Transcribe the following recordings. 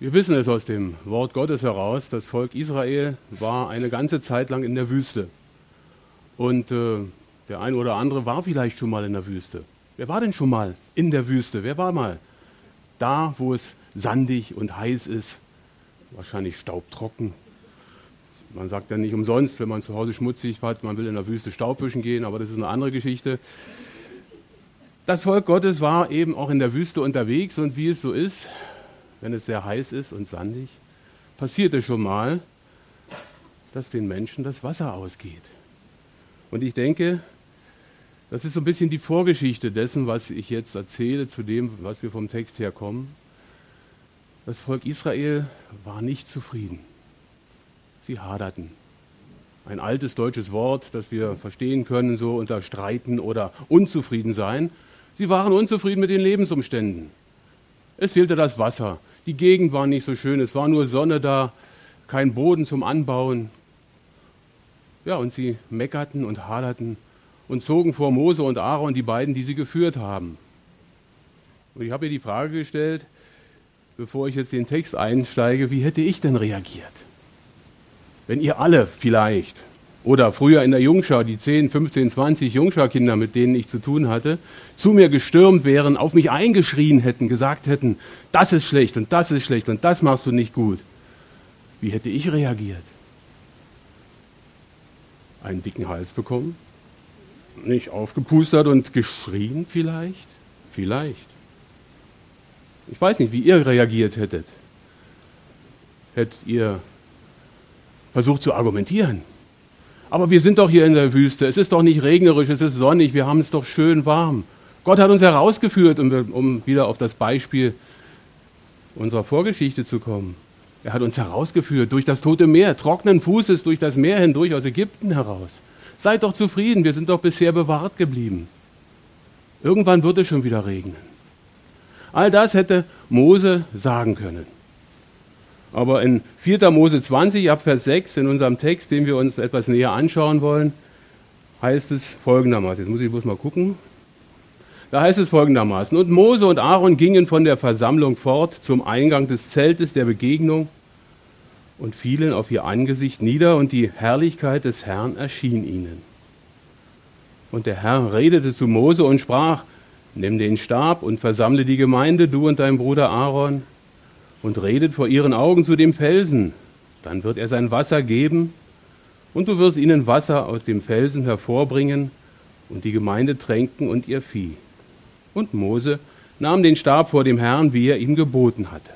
Wir wissen es aus dem Wort Gottes heraus, das Volk Israel war eine ganze Zeit lang in der Wüste. Und äh, der ein oder andere war vielleicht schon mal in der Wüste. Wer war denn schon mal in der Wüste? Wer war mal da, wo es sandig und heiß ist? Wahrscheinlich staubtrocken. Man sagt ja nicht umsonst, wenn man zu Hause schmutzig hat, man will in der Wüste Staub wischen gehen, aber das ist eine andere Geschichte. Das Volk Gottes war eben auch in der Wüste unterwegs und wie es so ist, wenn es sehr heiß ist und sandig, passiert es schon mal, dass den Menschen das Wasser ausgeht. Und ich denke, das ist so ein bisschen die Vorgeschichte dessen, was ich jetzt erzähle, zu dem, was wir vom Text her kommen. Das Volk Israel war nicht zufrieden. Sie haderten. Ein altes deutsches Wort, das wir verstehen können, so unter Streiten oder Unzufrieden sein. Sie waren unzufrieden mit den Lebensumständen. Es fehlte das Wasser. Die Gegend war nicht so schön. Es war nur Sonne da, kein Boden zum Anbauen. Ja, und sie meckerten und haderten und zogen vor Mose und Aaron die beiden, die sie geführt haben. Und ich habe ihr die Frage gestellt, bevor ich jetzt den Text einsteige, wie hätte ich denn reagiert? Wenn ihr alle vielleicht oder früher in der Jungschau, die 10, 15, 20 Jungschau-Kinder, mit denen ich zu tun hatte, zu mir gestürmt wären, auf mich eingeschrien hätten, gesagt hätten, das ist schlecht und das ist schlecht und das machst du nicht gut. Wie hätte ich reagiert? Einen dicken Hals bekommen? Nicht aufgepustert und geschrien vielleicht? Vielleicht. Ich weiß nicht, wie ihr reagiert hättet. Hättet ihr versucht zu argumentieren? Aber wir sind doch hier in der Wüste. Es ist doch nicht regnerisch, es ist sonnig, wir haben es doch schön warm. Gott hat uns herausgeführt, um, um wieder auf das Beispiel unserer Vorgeschichte zu kommen. Er hat uns herausgeführt durch das Tote Meer, trockenen Fußes durch das Meer hindurch aus Ägypten heraus. Seid doch zufrieden, wir sind doch bisher bewahrt geblieben. Irgendwann wird es schon wieder regnen. All das hätte Mose sagen können. Aber in 4. Mose 20, ab Vers 6, in unserem Text, den wir uns etwas näher anschauen wollen, heißt es folgendermaßen. Jetzt muss ich bloß mal gucken. Da heißt es folgendermaßen. Und Mose und Aaron gingen von der Versammlung fort zum Eingang des Zeltes der Begegnung und fielen auf ihr Angesicht nieder und die Herrlichkeit des Herrn erschien ihnen. Und der Herr redete zu Mose und sprach, nimm den Stab und versammle die Gemeinde, du und dein Bruder Aaron, und redet vor ihren Augen zu dem Felsen. Dann wird er sein Wasser geben, und du wirst ihnen Wasser aus dem Felsen hervorbringen, und die Gemeinde tränken und ihr Vieh. Und Mose nahm den Stab vor dem Herrn, wie er ihm geboten hatte.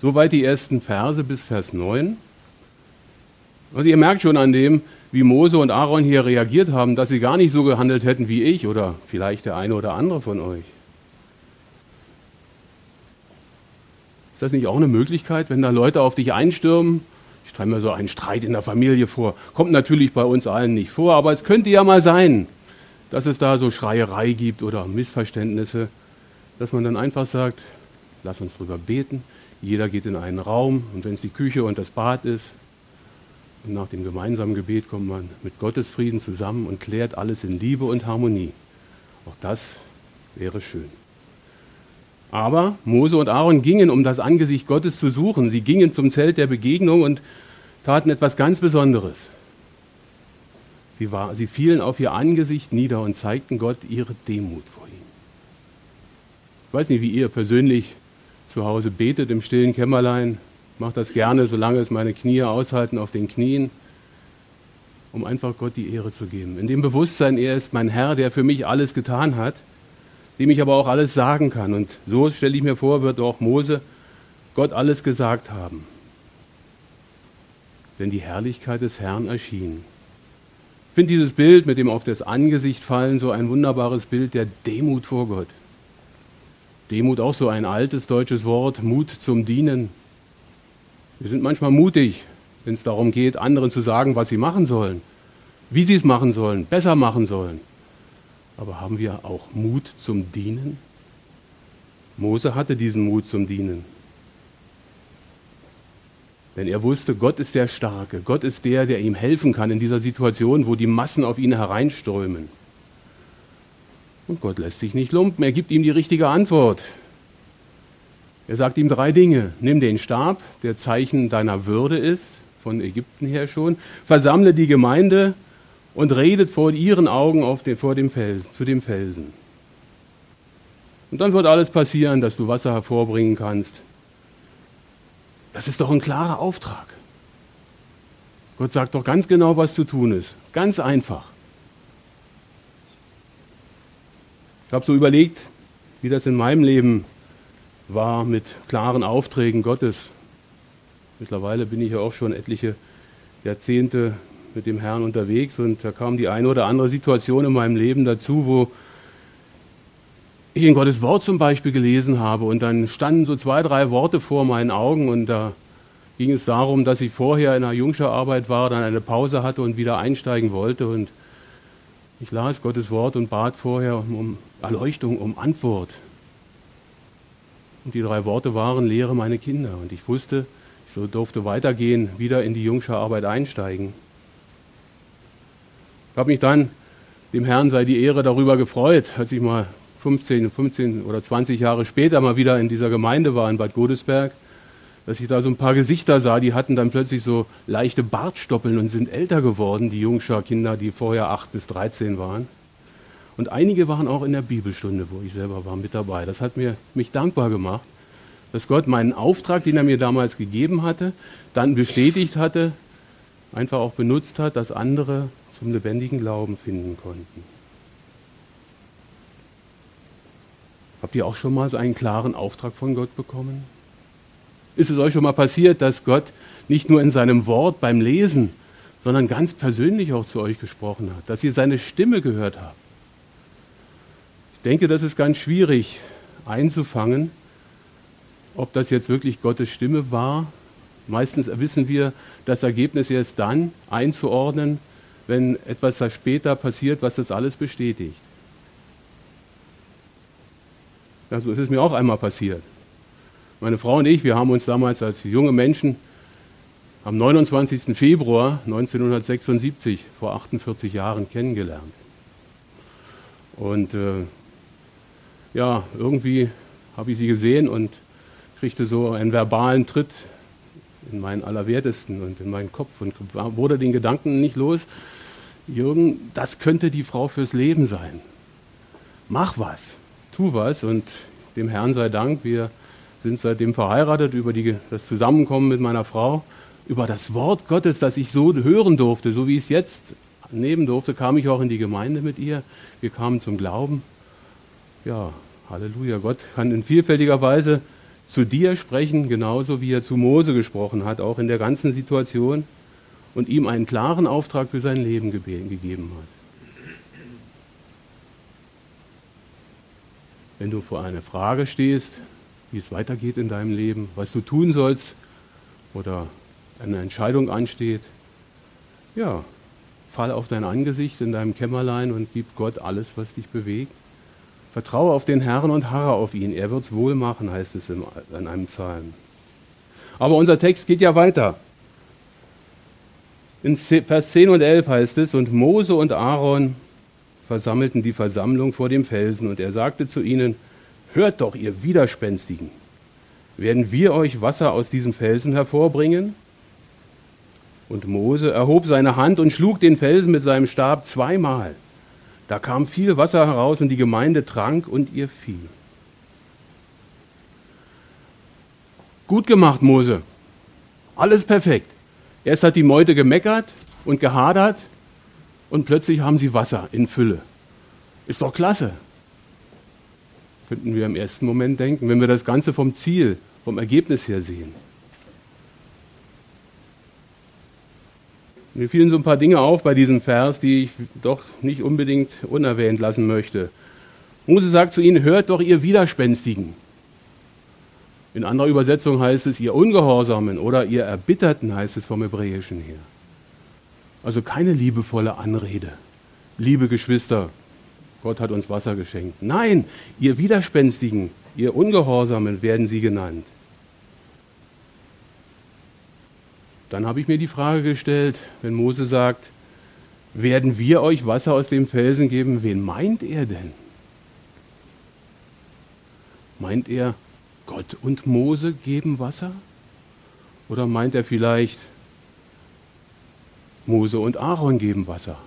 Soweit die ersten Verse bis Vers 9. Also ihr merkt schon an dem, wie Mose und Aaron hier reagiert haben, dass sie gar nicht so gehandelt hätten wie ich oder vielleicht der eine oder andere von euch. Ist das nicht auch eine Möglichkeit, wenn da Leute auf dich einstürmen? Ich stelle mir so einen Streit in der Familie vor. Kommt natürlich bei uns allen nicht vor, aber es könnte ja mal sein, dass es da so Schreierei gibt oder Missverständnisse, dass man dann einfach sagt, lass uns drüber beten. Jeder geht in einen Raum und wenn es die Küche und das Bad ist, und nach dem gemeinsamen Gebet kommt man mit Gottes Frieden zusammen und klärt alles in Liebe und Harmonie. Auch das wäre schön. Aber Mose und Aaron gingen, um das Angesicht Gottes zu suchen. Sie gingen zum Zelt der Begegnung und taten etwas ganz Besonderes. Sie, war, sie fielen auf ihr Angesicht nieder und zeigten Gott ihre Demut vor ihm. Ich weiß nicht, wie ihr persönlich zu Hause betet im stillen Kämmerlein. Ich mache das gerne, solange es meine Knie aushalten auf den Knien, um einfach Gott die Ehre zu geben. In dem Bewusstsein, er ist mein Herr, der für mich alles getan hat dem ich aber auch alles sagen kann. Und so stelle ich mir vor, wird auch Mose Gott alles gesagt haben. Denn die Herrlichkeit des Herrn erschien. Ich finde dieses Bild mit dem auf das Angesicht fallen so ein wunderbares Bild der Demut vor Gott. Demut auch so ein altes deutsches Wort, Mut zum Dienen. Wir sind manchmal mutig, wenn es darum geht, anderen zu sagen, was sie machen sollen, wie sie es machen sollen, besser machen sollen. Aber haben wir auch Mut zum Dienen? Mose hatte diesen Mut zum Dienen. Denn er wusste, Gott ist der Starke, Gott ist der, der ihm helfen kann in dieser Situation, wo die Massen auf ihn hereinströmen. Und Gott lässt sich nicht lumpen, er gibt ihm die richtige Antwort. Er sagt ihm drei Dinge. Nimm den Stab, der Zeichen deiner Würde ist, von Ägypten her schon, versammle die Gemeinde und redet vor ihren Augen auf den, vor dem Felsen, zu dem Felsen. Und dann wird alles passieren, dass du Wasser hervorbringen kannst. Das ist doch ein klarer Auftrag. Gott sagt doch ganz genau, was zu tun ist. Ganz einfach. Ich habe so überlegt, wie das in meinem Leben war mit klaren Aufträgen Gottes. Mittlerweile bin ich ja auch schon etliche Jahrzehnte mit dem Herrn unterwegs und da kam die eine oder andere Situation in meinem Leben dazu, wo ich in Gottes Wort zum Beispiel gelesen habe und dann standen so zwei, drei Worte vor meinen Augen und da ging es darum, dass ich vorher in einer Jungscherarbeit war, dann eine Pause hatte und wieder einsteigen wollte und ich las Gottes Wort und bat vorher um Erleuchtung, um Antwort. Und die drei Worte waren, lehre meine Kinder. Und ich wusste, ich so durfte weitergehen, wieder in die Jungscherarbeit einsteigen. Ich habe mich dann, dem Herrn sei die Ehre darüber gefreut, als ich mal 15, 15 oder 20 Jahre später mal wieder in dieser Gemeinde war in Bad Godesberg, dass ich da so ein paar Gesichter sah, die hatten dann plötzlich so leichte Bartstoppeln und sind älter geworden, die Jungscher-Kinder, die vorher 8 bis 13 waren. Und einige waren auch in der Bibelstunde, wo ich selber war, mit dabei. Das hat mir, mich dankbar gemacht, dass Gott meinen Auftrag, den er mir damals gegeben hatte, dann bestätigt hatte, einfach auch benutzt hat, dass andere zum lebendigen Glauben finden konnten. Habt ihr auch schon mal so einen klaren Auftrag von Gott bekommen? Ist es euch schon mal passiert, dass Gott nicht nur in seinem Wort beim Lesen, sondern ganz persönlich auch zu euch gesprochen hat, dass ihr seine Stimme gehört habt? Ich denke, das ist ganz schwierig einzufangen, ob das jetzt wirklich Gottes Stimme war. Meistens wissen wir das Ergebnis erst dann einzuordnen, wenn etwas da später passiert, was das alles bestätigt. Ja, so ist es mir auch einmal passiert. Meine Frau und ich, wir haben uns damals als junge Menschen am 29. Februar 1976, vor 48 Jahren, kennengelernt. Und äh, ja, irgendwie habe ich sie gesehen und kriegte so einen verbalen Tritt in meinen Allerwertesten und in meinen Kopf und wurde den Gedanken nicht los, Jürgen, das könnte die Frau fürs Leben sein. Mach was, tu was und dem Herrn sei Dank, wir sind seitdem verheiratet über die, das Zusammenkommen mit meiner Frau, über das Wort Gottes, das ich so hören durfte, so wie ich es jetzt nehmen durfte, kam ich auch in die Gemeinde mit ihr. Wir kamen zum Glauben. Ja, Halleluja. Gott kann in vielfältiger Weise zu dir sprechen, genauso wie er zu Mose gesprochen hat, auch in der ganzen Situation und ihm einen klaren Auftrag für sein Leben gegeben hat. Wenn du vor einer Frage stehst, wie es weitergeht in deinem Leben, was du tun sollst oder eine Entscheidung ansteht, ja, fall auf dein Angesicht in deinem Kämmerlein und gib Gott alles, was dich bewegt. Vertraue auf den Herrn und harre auf ihn. Er wird es wohl machen, heißt es in einem Psalm. Aber unser Text geht ja weiter. In Vers 10 und 11 heißt es, und Mose und Aaron versammelten die Versammlung vor dem Felsen, und er sagte zu ihnen, hört doch, ihr Widerspenstigen, werden wir euch Wasser aus diesem Felsen hervorbringen? Und Mose erhob seine Hand und schlug den Felsen mit seinem Stab zweimal. Da kam viel Wasser heraus und die Gemeinde trank und ihr fiel. Gut gemacht, Mose. Alles perfekt. Erst hat die Meute gemeckert und gehadert und plötzlich haben sie Wasser in Fülle. Ist doch klasse. Könnten wir im ersten Moment denken, wenn wir das Ganze vom Ziel, vom Ergebnis her sehen. Mir fielen so ein paar Dinge auf bei diesem Vers, die ich doch nicht unbedingt unerwähnt lassen möchte. Mose sagt zu ihnen, hört doch ihr Widerspenstigen. In anderer Übersetzung heißt es, ihr Ungehorsamen oder ihr Erbitterten heißt es vom Hebräischen her. Also keine liebevolle Anrede. Liebe Geschwister, Gott hat uns Wasser geschenkt. Nein, ihr Widerspenstigen, ihr Ungehorsamen werden sie genannt. Dann habe ich mir die Frage gestellt, wenn Mose sagt, werden wir euch Wasser aus dem Felsen geben, wen meint er denn? Meint er Gott und Mose geben Wasser? Oder meint er vielleicht, Mose und Aaron geben Wasser?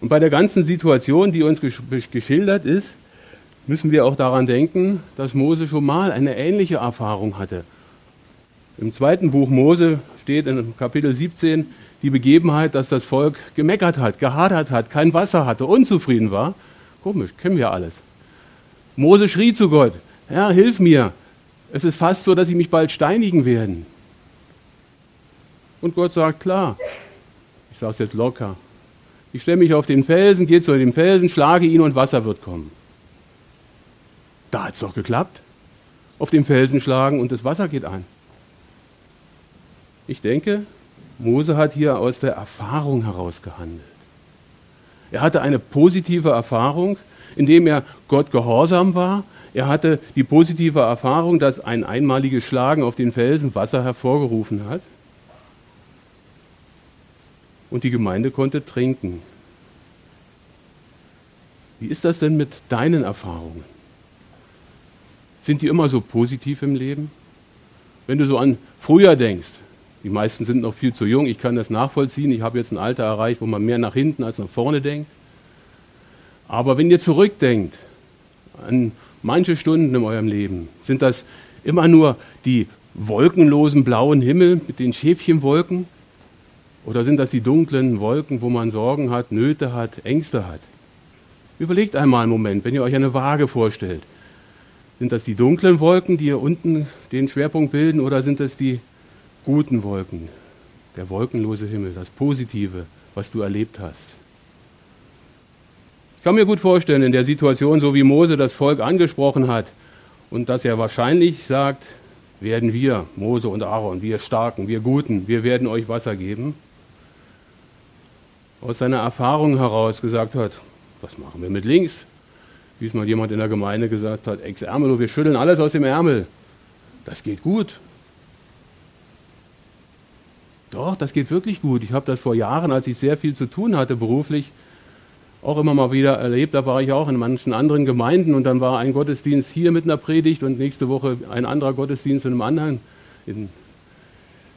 Und bei der ganzen Situation, die uns geschildert ist, müssen wir auch daran denken, dass Mose schon mal eine ähnliche Erfahrung hatte. Im zweiten Buch Mose steht in Kapitel 17 die Begebenheit, dass das Volk gemeckert hat, gehadert hat, kein Wasser hatte, unzufrieden war. Komisch, kennen wir alles. Mose schrie zu Gott, Herr, hilf mir. Es ist fast so, dass sie mich bald steinigen werden. Und Gott sagt, klar, ich sage es jetzt locker, ich stelle mich auf den Felsen, gehe zu dem Felsen, schlage ihn und Wasser wird kommen. Da hat es doch geklappt. Auf dem Felsen schlagen und das Wasser geht an. Ich denke, Mose hat hier aus der Erfahrung heraus gehandelt. Er hatte eine positive Erfahrung, indem er Gott gehorsam war. Er hatte die positive Erfahrung, dass ein einmaliges Schlagen auf den Felsen Wasser hervorgerufen hat und die Gemeinde konnte trinken. Wie ist das denn mit deinen Erfahrungen? Sind die immer so positiv im Leben? Wenn du so an früher denkst, die meisten sind noch viel zu jung, ich kann das nachvollziehen, ich habe jetzt ein Alter erreicht, wo man mehr nach hinten als nach vorne denkt. Aber wenn ihr zurückdenkt an manche Stunden in eurem Leben, sind das immer nur die wolkenlosen blauen Himmel mit den Schäfchenwolken, oder sind das die dunklen Wolken, wo man Sorgen hat, Nöte hat, Ängste hat? Überlegt einmal einen Moment, wenn ihr euch eine Waage vorstellt. Sind das die dunklen Wolken, die hier unten den Schwerpunkt bilden, oder sind das die guten Wolken? Der wolkenlose Himmel, das Positive, was du erlebt hast. Ich kann mir gut vorstellen, in der Situation, so wie Mose das Volk angesprochen hat und dass er wahrscheinlich sagt, werden wir, Mose und Aaron, wir Starken, wir Guten, wir werden euch Wasser geben aus seiner Erfahrung heraus gesagt hat, was machen wir mit links? Wie es mal jemand in der Gemeinde gesagt hat, ex Ärmel, wir schütteln alles aus dem Ärmel. Das geht gut. Doch, das geht wirklich gut. Ich habe das vor Jahren, als ich sehr viel zu tun hatte beruflich, auch immer mal wieder erlebt. Da war ich auch in manchen anderen Gemeinden und dann war ein Gottesdienst hier mit einer Predigt und nächste Woche ein anderer Gottesdienst in einem anderen, in,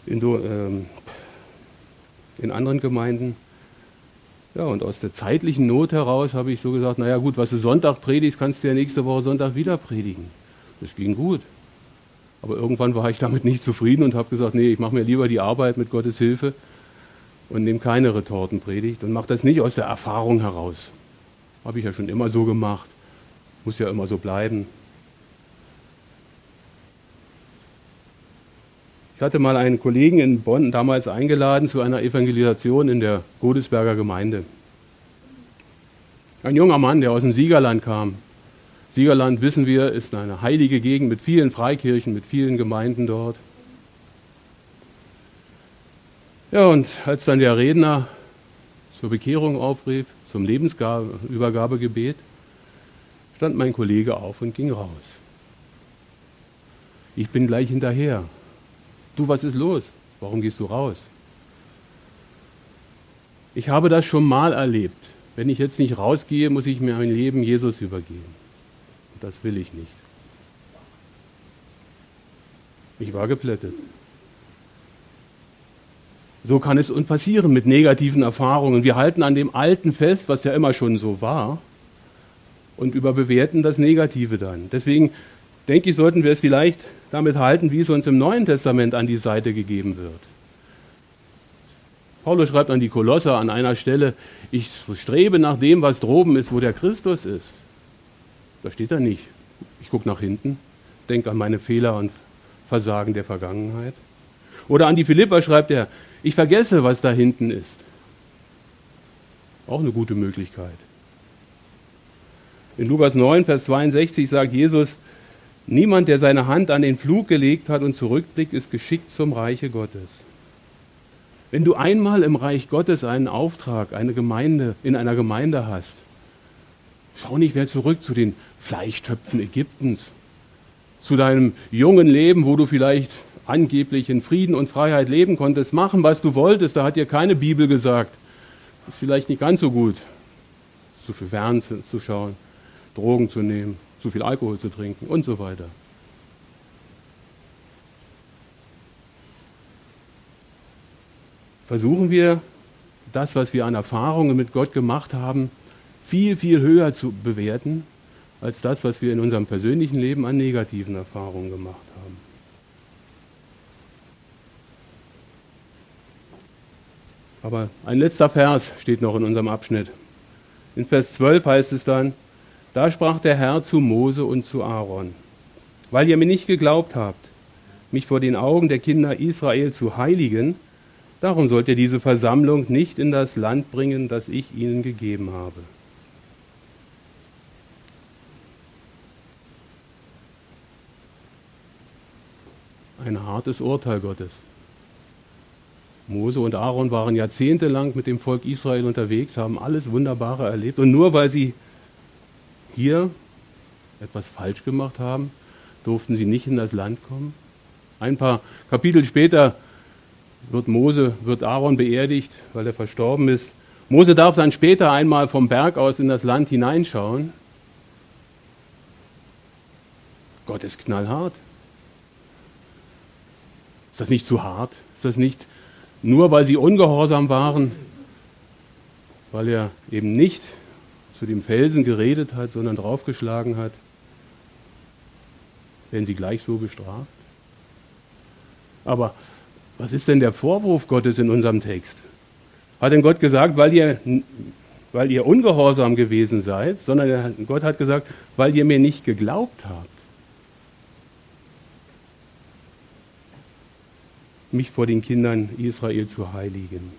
in, ähm, in anderen Gemeinden. Ja, und aus der zeitlichen Not heraus habe ich so gesagt, naja gut, was du Sonntag predigst, kannst du ja nächste Woche Sonntag wieder predigen. Das ging gut. Aber irgendwann war ich damit nicht zufrieden und habe gesagt, nee, ich mache mir lieber die Arbeit mit Gottes Hilfe und nehme keine Retortenpredigt und mache das nicht aus der Erfahrung heraus. Habe ich ja schon immer so gemacht, muss ja immer so bleiben. Ich hatte mal einen Kollegen in Bonn damals eingeladen zu einer Evangelisation in der Godesberger Gemeinde. Ein junger Mann, der aus dem Siegerland kam. Siegerland, wissen wir, ist eine heilige Gegend mit vielen Freikirchen, mit vielen Gemeinden dort. Ja, und als dann der Redner zur Bekehrung aufrief, zum Lebensübergabegebet, stand mein Kollege auf und ging raus. Ich bin gleich hinterher. Du, was ist los? Warum gehst du raus? Ich habe das schon mal erlebt. Wenn ich jetzt nicht rausgehe, muss ich mir mein Leben Jesus übergeben. Und das will ich nicht. Ich war geplättet. So kann es uns passieren mit negativen Erfahrungen. Wir halten an dem Alten fest, was ja immer schon so war, und überbewerten das Negative dann. Deswegen denke ich, sollten wir es vielleicht damit halten, wie es uns im Neuen Testament an die Seite gegeben wird. Paulus schreibt an die Kolosser an einer Stelle, ich strebe nach dem, was droben ist, wo der Christus ist. Da steht er nicht. Ich gucke nach hinten, denke an meine Fehler und Versagen der Vergangenheit. Oder an die Philipper schreibt er, ich vergesse, was da hinten ist. Auch eine gute Möglichkeit. In Lukas 9, Vers 62 sagt Jesus, Niemand, der seine Hand an den Flug gelegt hat und zurückblickt, ist geschickt zum Reiche Gottes. Wenn du einmal im Reich Gottes einen Auftrag, eine Gemeinde, in einer Gemeinde hast, schau nicht mehr zurück zu den Fleischtöpfen Ägyptens, zu deinem jungen Leben, wo du vielleicht angeblich in Frieden und Freiheit leben konntest, machen, was du wolltest. Da hat dir keine Bibel gesagt. Ist vielleicht nicht ganz so gut, zu viel Fernsehen zu schauen, Drogen zu nehmen, zu viel Alkohol zu trinken und so weiter. Versuchen wir das, was wir an Erfahrungen mit Gott gemacht haben, viel, viel höher zu bewerten als das, was wir in unserem persönlichen Leben an negativen Erfahrungen gemacht haben. Aber ein letzter Vers steht noch in unserem Abschnitt. In Vers 12 heißt es dann, da sprach der Herr zu Mose und zu Aaron, weil ihr mir nicht geglaubt habt, mich vor den Augen der Kinder Israel zu heiligen, darum sollt ihr diese Versammlung nicht in das Land bringen, das ich ihnen gegeben habe. Ein hartes Urteil Gottes. Mose und Aaron waren jahrzehntelang mit dem Volk Israel unterwegs, haben alles Wunderbare erlebt. Und nur weil sie hier etwas falsch gemacht haben, durften sie nicht in das Land kommen. Ein paar Kapitel später wird Mose, wird Aaron beerdigt, weil er verstorben ist. Mose darf dann später einmal vom Berg aus in das Land hineinschauen. Gott ist knallhart. Ist das nicht zu hart? Ist das nicht nur weil sie ungehorsam waren, weil er eben nicht zu dem Felsen geredet hat, sondern draufgeschlagen hat, werden sie gleich so bestraft? Aber was ist denn der Vorwurf Gottes in unserem Text? Hat denn Gott gesagt, weil ihr, weil ihr ungehorsam gewesen seid, sondern Gott hat gesagt, weil ihr mir nicht geglaubt habt? Mich vor den Kindern Israel zu heiligen.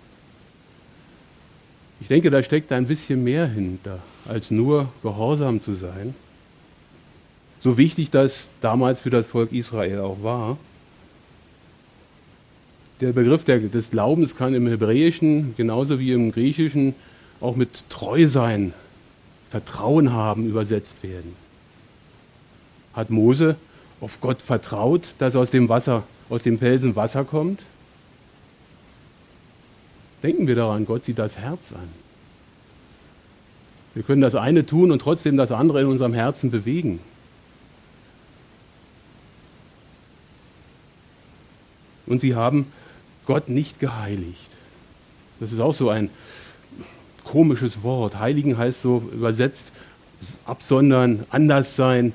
Ich denke, da steckt ein bisschen mehr hinter, als nur gehorsam zu sein. So wichtig das damals für das Volk Israel auch war. Der Begriff des Glaubens kann im Hebräischen genauso wie im Griechischen auch mit Treu sein, Vertrauen haben übersetzt werden. Hat Mose auf Gott vertraut, dass aus dem Wasser aus dem Felsen Wasser kommt? Denken wir daran, Gott sieht das Herz an. Wir können das eine tun und trotzdem das andere in unserem Herzen bewegen. Und sie haben Gott nicht geheiligt. Das ist auch so ein komisches Wort. Heiligen heißt so übersetzt absondern, anders sein,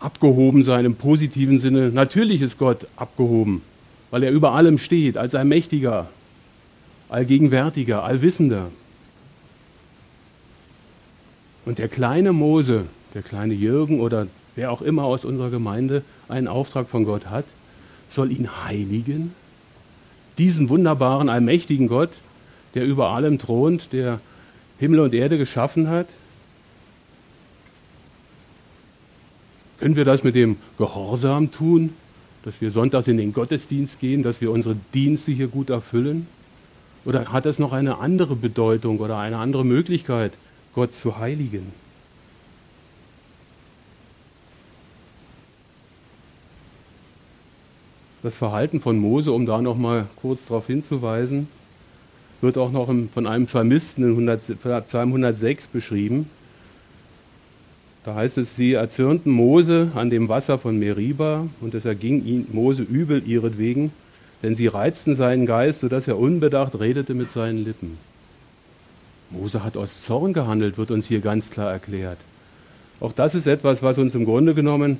abgehoben sein im positiven Sinne. Natürlich ist Gott abgehoben, weil er über allem steht, als allmächtiger, allgegenwärtiger, allwissender. Und der kleine Mose, der kleine Jürgen oder wer auch immer aus unserer Gemeinde einen Auftrag von Gott hat, soll ihn heiligen. Diesen wunderbaren, allmächtigen Gott, der über allem thront, der Himmel und Erde geschaffen hat, Können wir das mit dem Gehorsam tun, dass wir sonntags in den Gottesdienst gehen, dass wir unsere Dienste hier gut erfüllen? Oder hat das noch eine andere Bedeutung oder eine andere Möglichkeit, Gott zu heiligen? Das Verhalten von Mose, um da noch mal kurz darauf hinzuweisen, wird auch noch von einem Psalmisten in Psalm 106 beschrieben. Da heißt es, sie erzürnten Mose an dem Wasser von Meriba und es erging ihn, Mose übel ihretwegen, denn sie reizten seinen Geist, sodass er unbedacht redete mit seinen Lippen. Mose hat aus Zorn gehandelt, wird uns hier ganz klar erklärt. Auch das ist etwas, was uns im Grunde genommen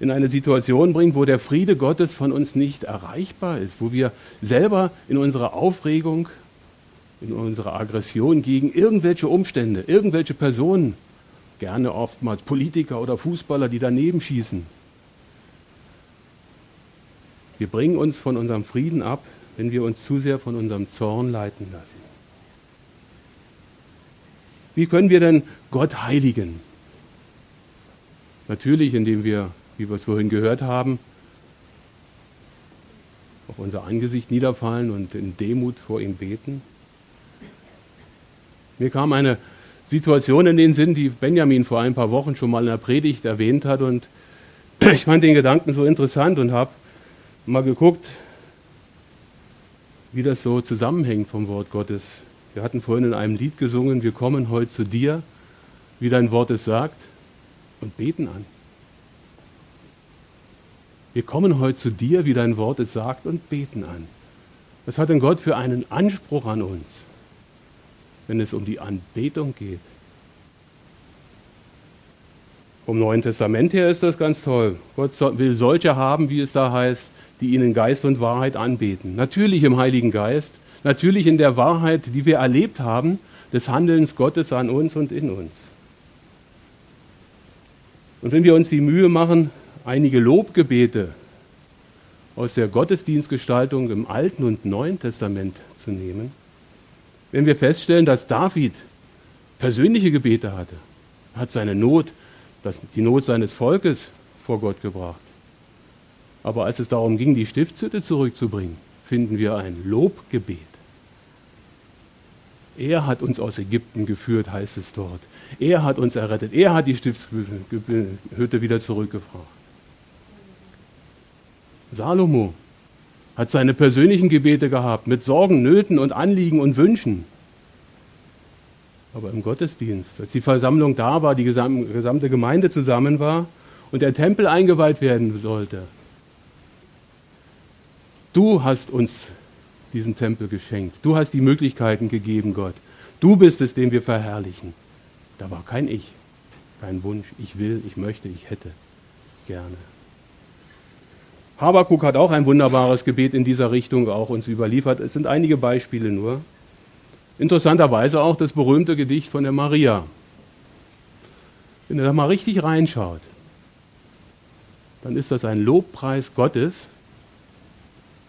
in eine Situation bringt, wo der Friede Gottes von uns nicht erreichbar ist, wo wir selber in unserer Aufregung, in unserer Aggression gegen irgendwelche Umstände, irgendwelche Personen Gerne oftmals Politiker oder Fußballer, die daneben schießen. Wir bringen uns von unserem Frieden ab, wenn wir uns zu sehr von unserem Zorn leiten lassen. Wie können wir denn Gott heiligen? Natürlich, indem wir, wie wir es vorhin gehört haben, auf unser Angesicht niederfallen und in Demut vor ihm beten. Mir kam eine Situationen in den Sinn, die Benjamin vor ein paar Wochen schon mal in der Predigt erwähnt hat. Und ich fand den Gedanken so interessant und habe mal geguckt, wie das so zusammenhängt vom Wort Gottes. Wir hatten vorhin in einem Lied gesungen, wir kommen heute zu dir, wie dein Wort es sagt, und beten an. Wir kommen heute zu dir, wie dein Wort es sagt, und beten an. Was hat denn Gott für einen Anspruch an uns, wenn es um die Anbetung geht? Vom Neuen Testament her ist das ganz toll. Gott will solche haben, wie es da heißt, die ihn in Geist und Wahrheit anbeten. Natürlich im Heiligen Geist, natürlich in der Wahrheit, die wir erlebt haben, des Handelns Gottes an uns und in uns. Und wenn wir uns die Mühe machen, einige Lobgebete aus der Gottesdienstgestaltung im Alten und Neuen Testament zu nehmen, wenn wir feststellen, dass David persönliche Gebete hatte, hat seine Not die Not seines Volkes vor Gott gebracht. Aber als es darum ging, die Stiftshütte zurückzubringen, finden wir ein Lobgebet. Er hat uns aus Ägypten geführt, heißt es dort. Er hat uns errettet. Er hat die Stiftshütte wieder zurückgebracht. Salomo hat seine persönlichen Gebete gehabt mit Sorgen, Nöten und Anliegen und Wünschen aber im Gottesdienst, als die Versammlung da war, die gesamte Gemeinde zusammen war und der Tempel eingeweiht werden sollte. Du hast uns diesen Tempel geschenkt. Du hast die Möglichkeiten gegeben, Gott. Du bist es, den wir verherrlichen. Da war kein Ich, kein Wunsch. Ich will, ich möchte, ich hätte gerne. Habakuk hat auch ein wunderbares Gebet in dieser Richtung auch uns überliefert. Es sind einige Beispiele nur. Interessanterweise auch das berühmte Gedicht von der Maria. Wenn ihr da mal richtig reinschaut, dann ist das ein Lobpreis Gottes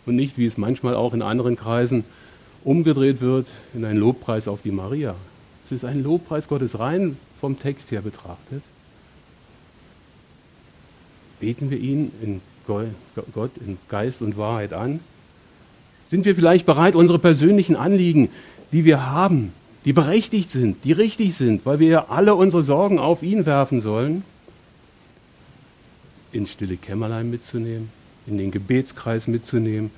und nicht, wie es manchmal auch in anderen Kreisen umgedreht wird, in einen Lobpreis auf die Maria. Es ist ein Lobpreis Gottes rein vom Text her betrachtet. Beten wir ihn in Gott in Geist und Wahrheit an? Sind wir vielleicht bereit, unsere persönlichen Anliegen die wir haben, die berechtigt sind, die richtig sind, weil wir ja alle unsere Sorgen auf ihn werfen sollen, ins stille Kämmerlein mitzunehmen, in den Gebetskreis mitzunehmen.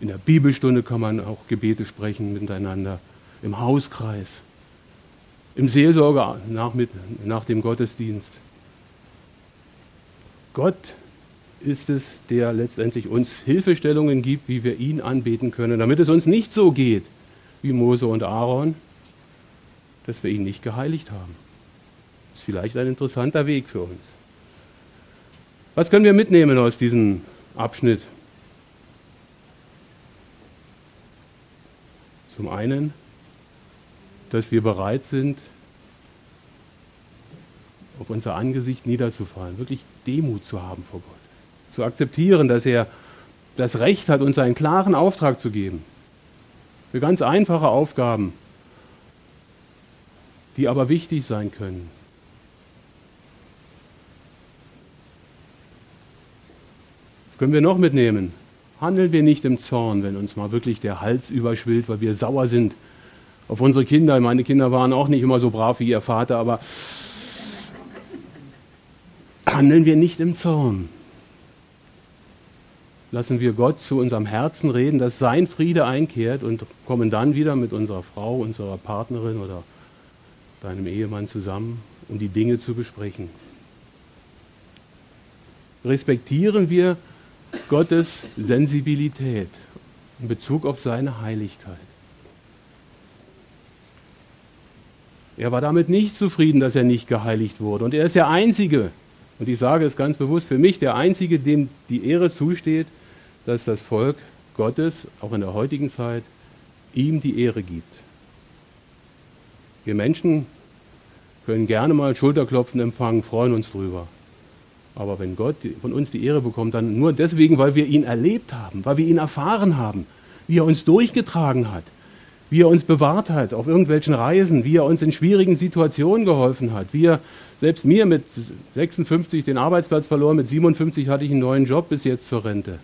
In der Bibelstunde kann man auch Gebete sprechen miteinander, im Hauskreis, im Seelsorger nach, mit, nach dem Gottesdienst. Gott ist es, der letztendlich uns Hilfestellungen gibt, wie wir ihn anbeten können, damit es uns nicht so geht, wie Mose und Aaron, dass wir ihn nicht geheiligt haben. Das ist vielleicht ein interessanter Weg für uns. Was können wir mitnehmen aus diesem Abschnitt? Zum einen, dass wir bereit sind, auf unser Angesicht niederzufallen, wirklich Demut zu haben vor Gott, zu akzeptieren, dass er das Recht hat, uns einen klaren Auftrag zu geben, für ganz einfache Aufgaben, die aber wichtig sein können. Was können wir noch mitnehmen? Handeln wir nicht im Zorn, wenn uns mal wirklich der Hals überschwillt, weil wir sauer sind auf unsere Kinder. Meine Kinder waren auch nicht immer so brav wie ihr Vater, aber handeln wir nicht im Zorn lassen wir Gott zu unserem Herzen reden, dass sein Friede einkehrt und kommen dann wieder mit unserer Frau, unserer Partnerin oder deinem Ehemann zusammen, um die Dinge zu besprechen. Respektieren wir Gottes Sensibilität in Bezug auf seine Heiligkeit. Er war damit nicht zufrieden, dass er nicht geheiligt wurde. Und er ist der Einzige, und ich sage es ganz bewusst, für mich der Einzige, dem die Ehre zusteht, dass das Volk Gottes, auch in der heutigen Zeit, ihm die Ehre gibt. Wir Menschen können gerne mal Schulterklopfen empfangen, freuen uns drüber. Aber wenn Gott von uns die Ehre bekommt, dann nur deswegen, weil wir ihn erlebt haben, weil wir ihn erfahren haben, wie er uns durchgetragen hat, wie er uns bewahrt hat auf irgendwelchen Reisen, wie er uns in schwierigen Situationen geholfen hat, wie er selbst mir mit 56 den Arbeitsplatz verloren, mit 57 hatte ich einen neuen Job bis jetzt zur Rente.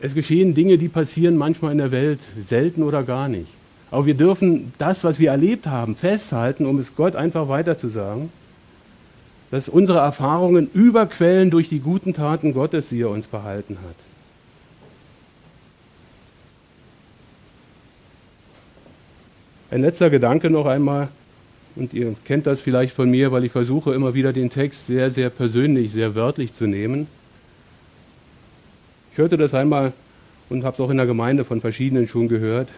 Es geschehen Dinge, die passieren manchmal in der Welt, selten oder gar nicht. Aber wir dürfen das, was wir erlebt haben, festhalten, um es Gott einfach weiterzusagen, dass unsere Erfahrungen überquellen durch die guten Taten Gottes, die er uns behalten hat. Ein letzter Gedanke noch einmal. Und ihr kennt das vielleicht von mir, weil ich versuche immer wieder den Text sehr, sehr persönlich, sehr wörtlich zu nehmen. Ich hörte das einmal und habe es auch in der Gemeinde von verschiedenen schon gehört.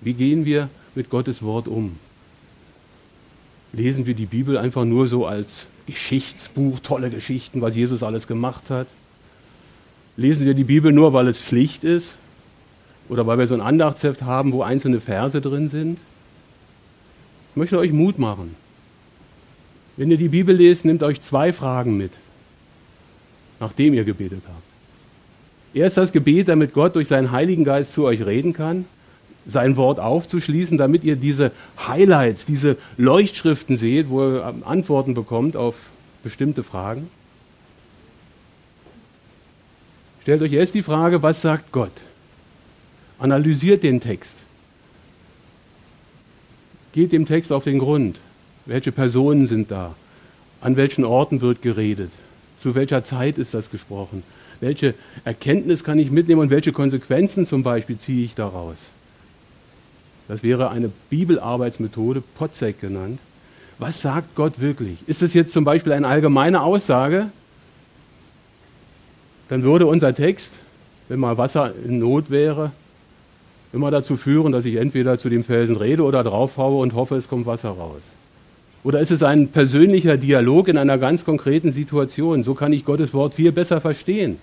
Wie gehen wir mit Gottes Wort um? Lesen wir die Bibel einfach nur so als Geschichtsbuch, tolle Geschichten, was Jesus alles gemacht hat? Lesen wir die Bibel nur, weil es Pflicht ist? Oder weil wir so ein Andachtsheft haben, wo einzelne Verse drin sind? Ich möchte euch Mut machen. Wenn ihr die Bibel lest, nehmt euch zwei Fragen mit, nachdem ihr gebetet habt. Erst das Gebet, damit Gott durch seinen Heiligen Geist zu euch reden kann, sein Wort aufzuschließen, damit ihr diese Highlights, diese Leuchtschriften seht, wo ihr Antworten bekommt auf bestimmte Fragen. Stellt euch erst die Frage, was sagt Gott? Analysiert den Text. Geht dem Text auf den Grund. Welche Personen sind da? An welchen Orten wird geredet? Zu welcher Zeit ist das gesprochen? Welche Erkenntnis kann ich mitnehmen und welche Konsequenzen zum Beispiel ziehe ich daraus? Das wäre eine Bibelarbeitsmethode, Potzek genannt. Was sagt Gott wirklich? Ist es jetzt zum Beispiel eine allgemeine Aussage? Dann würde unser Text, wenn mal Wasser in Not wäre, immer dazu führen, dass ich entweder zu dem Felsen rede oder draufhaue und hoffe, es kommt Wasser raus. Oder ist es ein persönlicher Dialog in einer ganz konkreten Situation? So kann ich Gottes Wort viel besser verstehen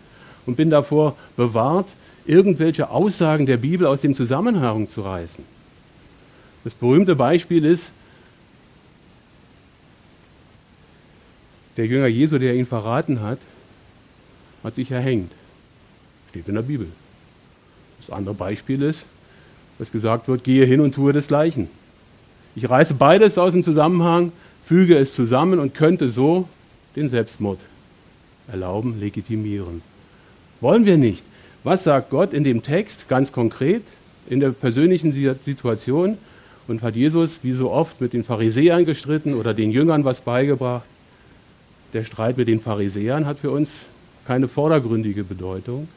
und bin davor bewahrt, irgendwelche Aussagen der Bibel aus dem Zusammenhang zu reißen. Das berühmte Beispiel ist der Jünger Jesu, der ihn verraten hat, hat sich erhängt. Steht in der Bibel. Das andere Beispiel ist, dass gesagt wird, gehe hin und tue desgleichen. Ich reiße beides aus dem Zusammenhang, füge es zusammen und könnte so den Selbstmord erlauben, legitimieren. Wollen wir nicht. Was sagt Gott in dem Text ganz konkret, in der persönlichen Situation? Und hat Jesus wie so oft mit den Pharisäern gestritten oder den Jüngern was beigebracht? Der Streit mit den Pharisäern hat für uns keine vordergründige Bedeutung,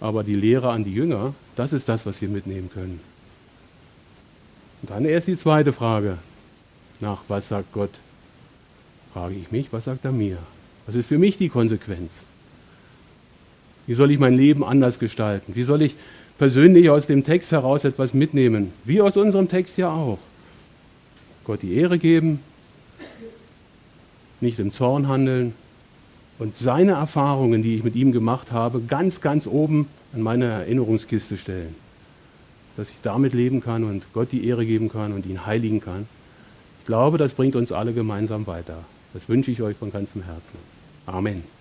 aber die Lehre an die Jünger, das ist das, was wir mitnehmen können. Und dann erst die zweite Frage nach, was sagt Gott? Frage ich mich, was sagt er mir? Was ist für mich die Konsequenz? Wie soll ich mein Leben anders gestalten? Wie soll ich persönlich aus dem Text heraus etwas mitnehmen? Wie aus unserem Text ja auch. Gott die Ehre geben, nicht im Zorn handeln und seine Erfahrungen, die ich mit ihm gemacht habe, ganz, ganz oben an meine Erinnerungskiste stellen. Dass ich damit leben kann und Gott die Ehre geben kann und ihn heiligen kann. Ich glaube, das bringt uns alle gemeinsam weiter. Das wünsche ich euch von ganzem Herzen. Amen.